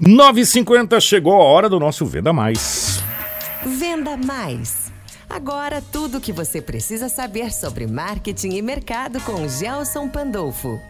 9h50 chegou a hora do nosso Venda Mais. Venda Mais. Agora tudo o que você precisa saber sobre marketing e mercado com Gelson Pandolfo.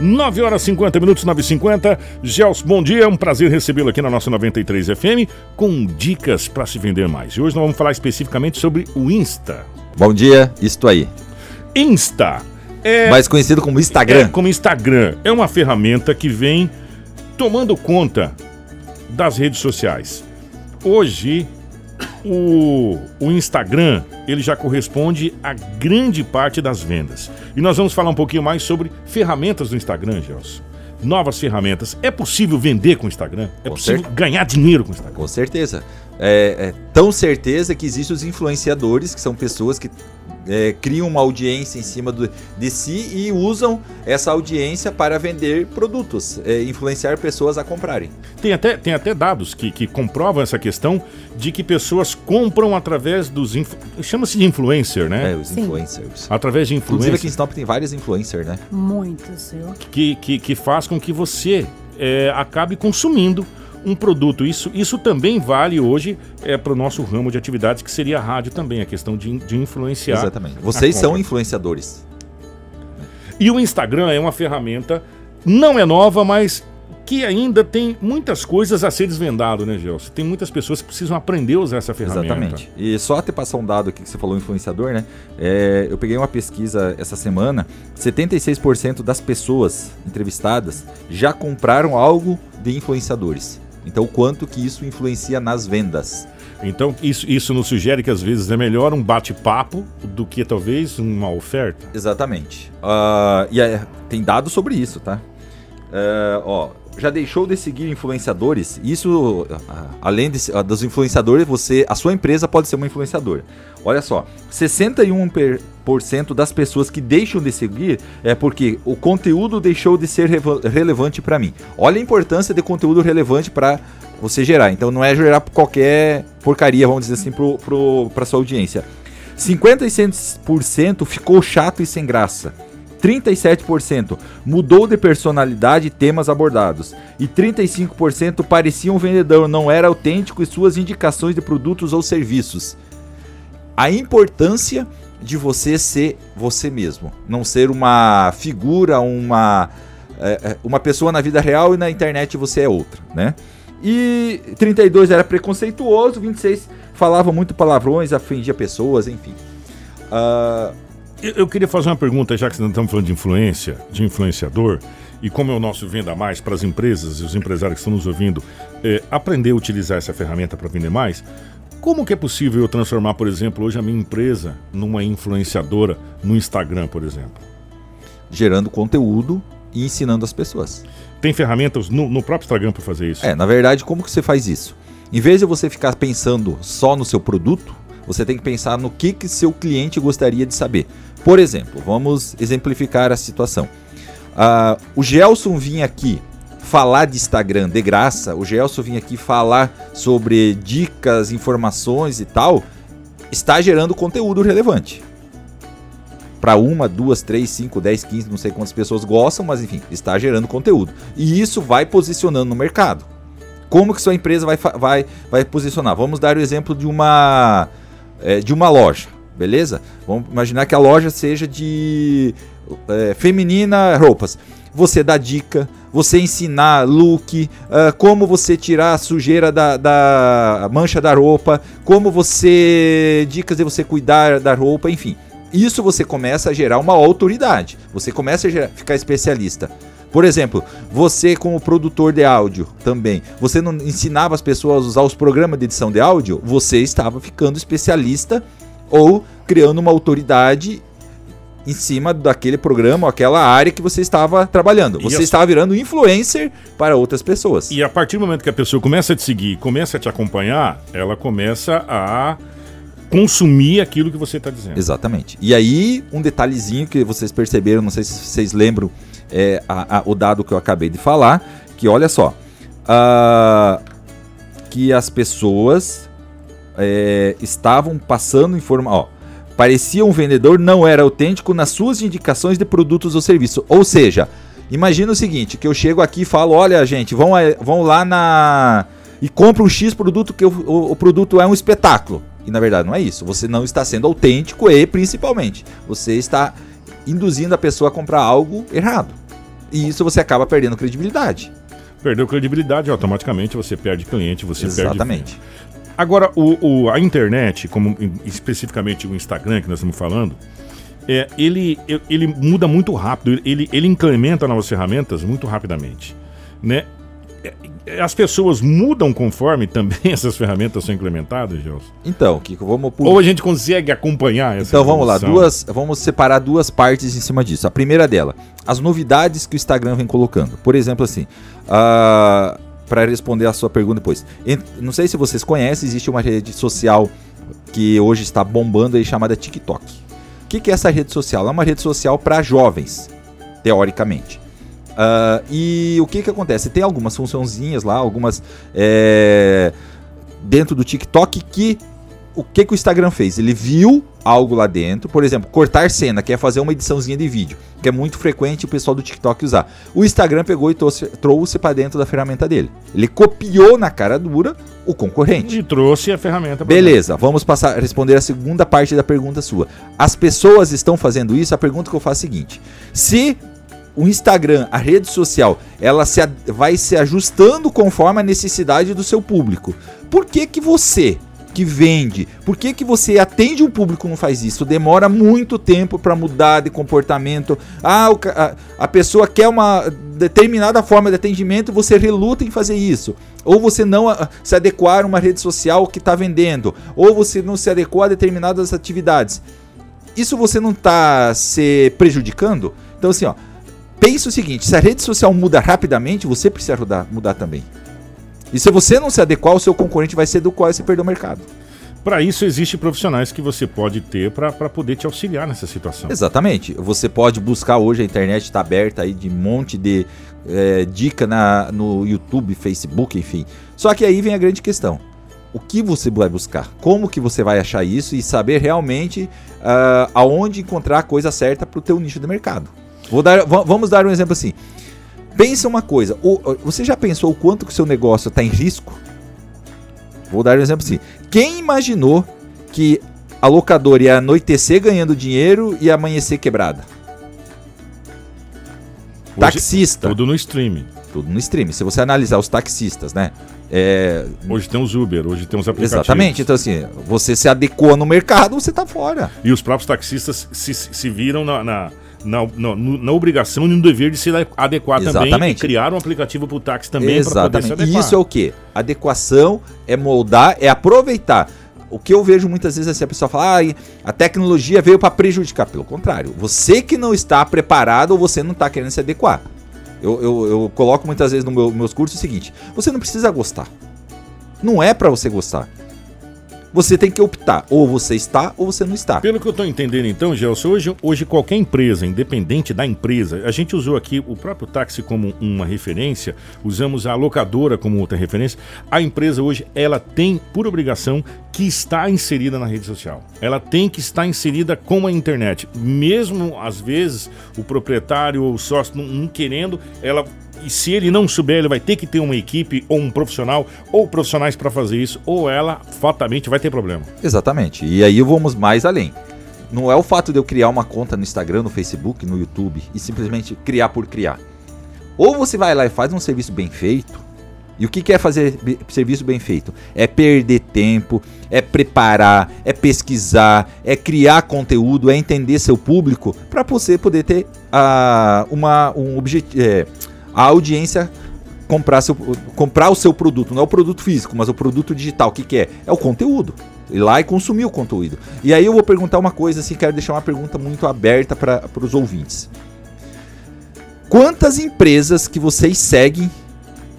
9 horas 50 minutos, 9h50. Gels, bom dia, é um prazer recebê-lo aqui na nossa 93 FM com dicas para se vender mais. E hoje nós vamos falar especificamente sobre o Insta. Bom dia, isto aí. Insta. É, Mais conhecido como Instagram. É, como Instagram. É uma ferramenta que vem tomando conta das redes sociais. Hoje, o, o Instagram ele já corresponde a grande parte das vendas. E nós vamos falar um pouquinho mais sobre ferramentas do Instagram, Gelson. Novas ferramentas. É possível vender com o Instagram? É com possível ganhar dinheiro com o Instagram? Com certeza. É, é tão certeza que existem os influenciadores, que são pessoas que é, criam uma audiência em cima do, de si e usam essa audiência para vender produtos, é, influenciar pessoas a comprarem. Tem até, tem até dados que, que comprovam essa questão de que pessoas compram através dos. Chama-se de influencer, né? É, os Sim. influencers. Através de influencers. Inclusive aqui em Snop tem vários influencers, né? Muitos, viu? Que, que, que faz com que você é, acabe consumindo um produto. Isso, isso também vale hoje é, para o nosso ramo de atividades, que seria a rádio também, a questão de, de influenciar. Exatamente. Vocês são influenciadores. E o Instagram é uma ferramenta, não é nova, mas que ainda tem muitas coisas a ser desvendado, né, Gelson? Tem muitas pessoas que precisam aprender a usar essa ferramenta. Exatamente. E só até passar um dado aqui que você falou influenciador, né? É, eu peguei uma pesquisa essa semana, 76% das pessoas entrevistadas já compraram algo de influenciadores. Então, o quanto que isso influencia nas vendas? Então, isso, isso nos sugere que às vezes é melhor um bate-papo do que talvez uma oferta? Exatamente. Uh, e é, tem dados sobre isso, tá? Uh, ó, já deixou de seguir influenciadores? Isso, além de, dos influenciadores, você, a sua empresa pode ser uma influenciadora. Olha só, 61% das pessoas que deixam de seguir é porque o conteúdo deixou de ser relevante para mim. Olha a importância de conteúdo relevante para você gerar. Então não é gerar qualquer porcaria, vamos dizer assim, para sua audiência. 56% ficou chato e sem graça. 37% mudou de personalidade e temas abordados, e 35% parecia um vendedor, não era autêntico em suas indicações de produtos ou serviços. A importância de você ser você mesmo, não ser uma figura, uma, é, uma pessoa na vida real e na internet você é outra, né? E 32 era preconceituoso, 26 falava muito palavrões, ofendia pessoas, enfim. Uh, eu queria fazer uma pergunta, já que nós estamos falando de influência, de influenciador, e como é o nosso Venda Mais para as empresas e os empresários que estão nos ouvindo, é, aprender a utilizar essa ferramenta para vender mais, como que é possível eu transformar, por exemplo, hoje a minha empresa numa influenciadora no Instagram, por exemplo? Gerando conteúdo e ensinando as pessoas. Tem ferramentas no, no próprio Instagram para fazer isso? É, na verdade, como que você faz isso? Em vez de você ficar pensando só no seu produto, você tem que pensar no que, que seu cliente gostaria de saber. Por exemplo, vamos exemplificar a situação. Uh, o Gelson vinha aqui falar de Instagram de graça, o Gelson vinha aqui falar sobre dicas, informações e tal, está gerando conteúdo relevante. Para uma, duas, três, cinco, dez, quinze, não sei quantas pessoas gostam, mas enfim, está gerando conteúdo. E isso vai posicionando no mercado. Como que sua empresa vai, vai, vai posicionar? Vamos dar o exemplo de uma é, de uma loja, beleza? Vamos imaginar que a loja seja de é, feminina roupas. Você dá dica, você ensinar look, uh, como você tirar a sujeira da, da mancha da roupa, como você. dicas de você cuidar da roupa, enfim. Isso você começa a gerar uma autoridade. Você começa a gerar, ficar especialista. Por exemplo, você como produtor de áudio também, você não ensinava as pessoas a usar os programas de edição de áudio, você estava ficando especialista ou criando uma autoridade em cima daquele programa aquela área que você estava trabalhando. Você estava virando influencer para outras pessoas. E a partir do momento que a pessoa começa a te seguir, começa a te acompanhar, ela começa a consumir aquilo que você está dizendo. Exatamente. E aí, um detalhezinho que vocês perceberam, não sei se vocês lembram é, a, a, o dado que eu acabei de falar, que olha só, uh, que as pessoas é, estavam passando informação, parecia um vendedor não era autêntico nas suas indicações de produtos ou serviços, ou seja, Imagina o seguinte, que eu chego aqui e falo, olha gente, vão, vão lá na... E compra um X produto que o, o, o produto é um espetáculo. E na verdade não é isso. Você não está sendo autêntico e, principalmente, você está induzindo a pessoa a comprar algo errado. E isso você acaba perdendo credibilidade. Perdeu credibilidade, automaticamente você perde cliente, você Exatamente. perde. Agora, o, o, a internet, como especificamente o Instagram que nós estamos falando, é, ele, ele muda muito rápido, ele, ele implementa novas ferramentas muito rapidamente. Né? É, as pessoas mudam conforme também essas ferramentas são implementadas, Gelson? Então, Kiko, vamos por... Ou a gente consegue acompanhar essa Então vamos lá, duas, vamos separar duas partes em cima disso. A primeira dela, as novidades que o Instagram vem colocando. Por exemplo, assim, uh, para responder a sua pergunta depois. Não sei se vocês conhecem, existe uma rede social que hoje está bombando aí chamada TikTok. O que, que é essa rede social? É uma rede social para jovens, teoricamente. Uh, e o que, que acontece? Tem algumas funçãozinhas lá, algumas é, dentro do TikTok que o que, que o Instagram fez? Ele viu algo lá dentro, por exemplo, cortar cena, que é fazer uma ediçãozinha de vídeo, que é muito frequente o pessoal do TikTok usar. O Instagram pegou e trouxe, trouxe para dentro da ferramenta dele. Ele copiou na cara dura o concorrente. E trouxe a ferramenta. Beleza, vamos passar responder a segunda parte da pergunta sua. As pessoas estão fazendo isso? A pergunta que eu faço é a seguinte: se o Instagram, a rede social, ela se, vai se ajustando conforme a necessidade do seu público. Por que que você que vende. Por que, que você atende um público não faz isso? Demora muito tempo para mudar de comportamento. Ah, o, a, a, pessoa quer uma determinada forma de atendimento e você reluta em fazer isso. Ou você não a, se adequar a uma rede social que está vendendo. Ou você não se adequou a determinadas atividades. Isso você não está se prejudicando? Então, assim, ó, pense o seguinte: se a rede social muda rapidamente, você precisa mudar, mudar também. E se você não se adequar, o seu concorrente vai se adequar e você perder o mercado. Para isso, existem profissionais que você pode ter para poder te auxiliar nessa situação. Exatamente. Você pode buscar hoje, a internet está aberta aí de um monte de é, dica na, no YouTube, Facebook, enfim. Só que aí vem a grande questão. O que você vai buscar? Como que você vai achar isso e saber realmente uh, aonde encontrar a coisa certa para o teu nicho de mercado? Vou dar, vamos dar um exemplo assim. Pensa uma coisa, o, você já pensou o quanto que o seu negócio está em risco? Vou dar um exemplo assim. Quem imaginou que a locadora ia anoitecer ganhando dinheiro e amanhecer quebrada? Hoje, Taxista. Tudo no streaming. Tudo no streaming. Se você analisar os taxistas, né? É... Hoje tem os Uber, hoje tem os aplicativos. Exatamente. Então, assim, você se adequa no mercado, você está fora. E os próprios taxistas se, se viram na, na na, na, na, obrigação e no dever de se adequar Exatamente. também e criar um aplicativo para o táxi também para poder se adequar. E isso é o que? Adequação é moldar, é aproveitar. O que eu vejo muitas vezes é assim, a pessoa fala, ah, a tecnologia veio para prejudicar. Pelo contrário, você que não está preparado ou você não está querendo se adequar. Eu, eu, eu coloco muitas vezes nos meu, meus cursos o seguinte: você não precisa gostar. Não é para você gostar você tem que optar. Ou você está ou você não está. Pelo que eu estou entendendo então, Gelson, hoje, hoje qualquer empresa, independente da empresa, a gente usou aqui o próprio táxi como uma referência, usamos a locadora como outra referência. A empresa hoje, ela tem por obrigação que estar inserida na rede social. Ela tem que estar inserida com a internet. Mesmo, às vezes, o proprietário ou o sócio não, não querendo, ela e se ele não souber, ele vai ter que ter uma equipe ou um profissional ou profissionais para fazer isso, ou ela fatalmente vai ter problema. Exatamente. E aí vamos mais além. Não é o fato de eu criar uma conta no Instagram, no Facebook, no YouTube e simplesmente criar por criar. Ou você vai lá e faz um serviço bem feito. E o que é fazer serviço bem feito? É perder tempo, é preparar, é pesquisar, é criar conteúdo, é entender seu público para você poder ter uh, uma, um objetivo. É, a audiência comprar, seu, comprar o seu produto. Não é o produto físico, mas o produto digital. O que, que é? É o conteúdo. Ir lá e consumir o conteúdo. E aí eu vou perguntar uma coisa, assim, quero deixar uma pergunta muito aberta para os ouvintes. Quantas empresas que vocês seguem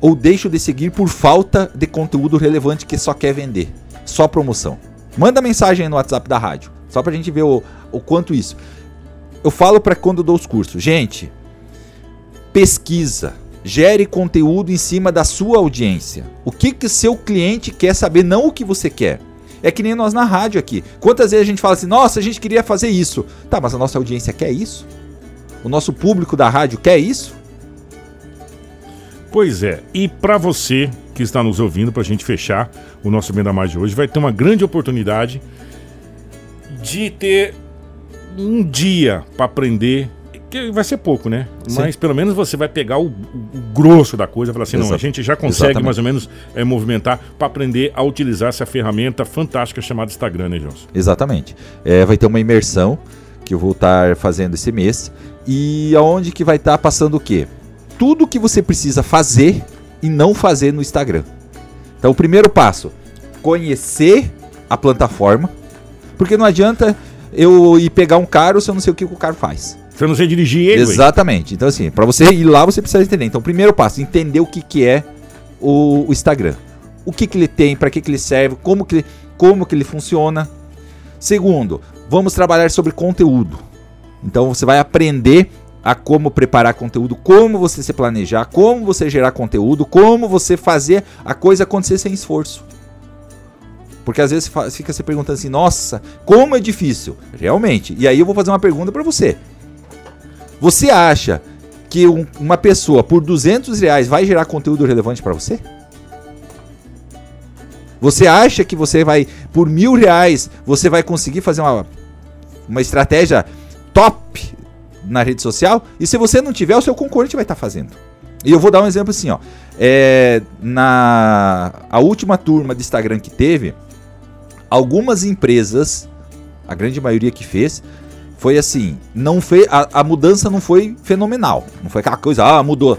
ou deixam de seguir por falta de conteúdo relevante que só quer vender? Só promoção. Manda mensagem aí no WhatsApp da rádio, só para a gente ver o, o quanto isso. Eu falo para quando dou os cursos. Gente, pesquisa, gere conteúdo em cima da sua audiência. O que que seu cliente quer saber, não o que você quer. É que nem nós na rádio aqui. Quantas vezes a gente fala assim: "Nossa, a gente queria fazer isso". Tá, mas a nossa audiência quer isso? O nosso público da rádio quer isso? Pois é, e para você que está nos ouvindo, para a gente fechar o nosso Venda Mais de hoje, vai ter uma grande oportunidade de ter um dia para aprender que vai ser pouco, né? Sim. Mas pelo menos você vai pegar o, o grosso da coisa e falar assim, Exato. não, a gente já consegue Exatamente. mais ou menos é, movimentar para aprender a utilizar essa ferramenta fantástica chamada Instagram, né, Johnson? Exatamente. É, vai ter uma imersão que eu vou estar fazendo esse mês e aonde que vai estar passando o quê? Tudo que você precisa fazer e não fazer no Instagram. Então, o primeiro passo, conhecer a plataforma, porque não adianta eu ir pegar um carro se eu não sei o que o carro faz. Você não sei dirigir ele. Exatamente. Então, assim, para você ir lá, você precisa entender. Então, primeiro passo, entender o que, que é o, o Instagram. O que, que ele tem, para que, que ele serve, como que, como que ele funciona. Segundo, vamos trabalhar sobre conteúdo. Então, você vai aprender a como preparar conteúdo, como você se planejar, como você gerar conteúdo, como você fazer a coisa acontecer sem esforço. Porque às vezes fica se perguntando assim, nossa, como é difícil. Realmente. E aí eu vou fazer uma pergunta para você. Você acha que um, uma pessoa por 200 reais vai gerar conteúdo relevante para você? Você acha que você vai, por mil reais, você vai conseguir fazer uma, uma estratégia top na rede social? E se você não tiver, o seu concorrente vai estar tá fazendo. E eu vou dar um exemplo assim, ó. É, na a última turma de Instagram que teve, algumas empresas, a grande maioria que fez, foi assim, não foi a, a, mudança não foi fenomenal, não foi aquela coisa, ah, mudou.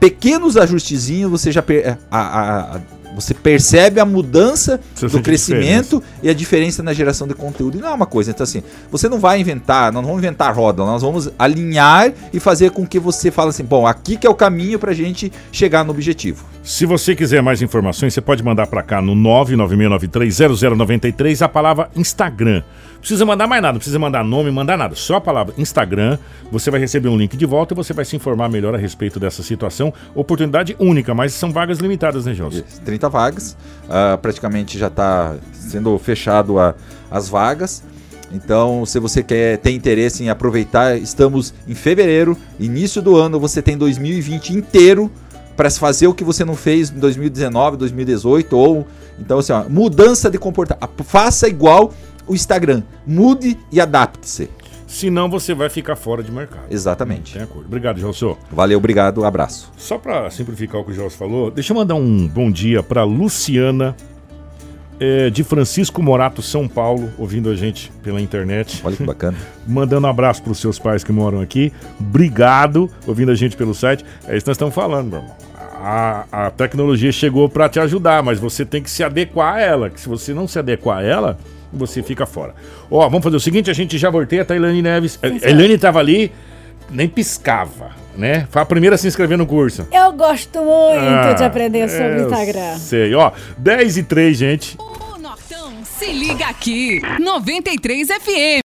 Pequenos ajustezinhos você já per, a, a, você percebe a mudança você do crescimento diferença. e a diferença na geração de conteúdo. E não é uma coisa, então assim, você não vai inventar, nós não vamos inventar roda, nós vamos alinhar e fazer com que você fale assim, bom, aqui que é o caminho para a gente chegar no objetivo. Se você quiser mais informações, você pode mandar para cá no 996930093 a palavra Instagram precisa mandar mais nada, não precisa mandar nome, mandar nada. Só a palavra Instagram, você vai receber um link de volta e você vai se informar melhor a respeito dessa situação. Oportunidade única, mas são vagas limitadas, né, Gelson? 30 vagas. Uh, praticamente já está sendo fechado a, as vagas. Então, se você quer ter interesse em aproveitar, estamos em fevereiro, início do ano, você tem 2020 inteiro para fazer o que você não fez em 2019, 2018 ou então assim, ó, mudança de comportamento. Faça igual o Instagram. Mude e adapte-se. Senão você vai ficar fora de mercado. Exatamente. Tem acordo. Obrigado, Gelson. Valeu, obrigado, abraço. Só para simplificar o que o Gelson falou, deixa eu mandar um bom dia para Luciana é, de Francisco Morato, São Paulo, ouvindo a gente pela internet. Olha que bacana. Mandando um abraço para os seus pais que moram aqui. Obrigado, ouvindo a gente pelo site. É isso que nós estamos falando, meu irmão. A, a tecnologia chegou para te ajudar, mas você tem que se adequar a ela. Que se você não se adequar a ela, você fica fora. Ó, vamos fazer o seguinte, a gente já voltei a Tailane Neves. A Elaine estava ali, nem piscava, né? Foi a primeira a se inscrever no curso. Eu gosto muito ah, de aprender sobre o Instagram. Sei, ó, 10 e 3, gente. O Nortão se liga aqui, 93 FM.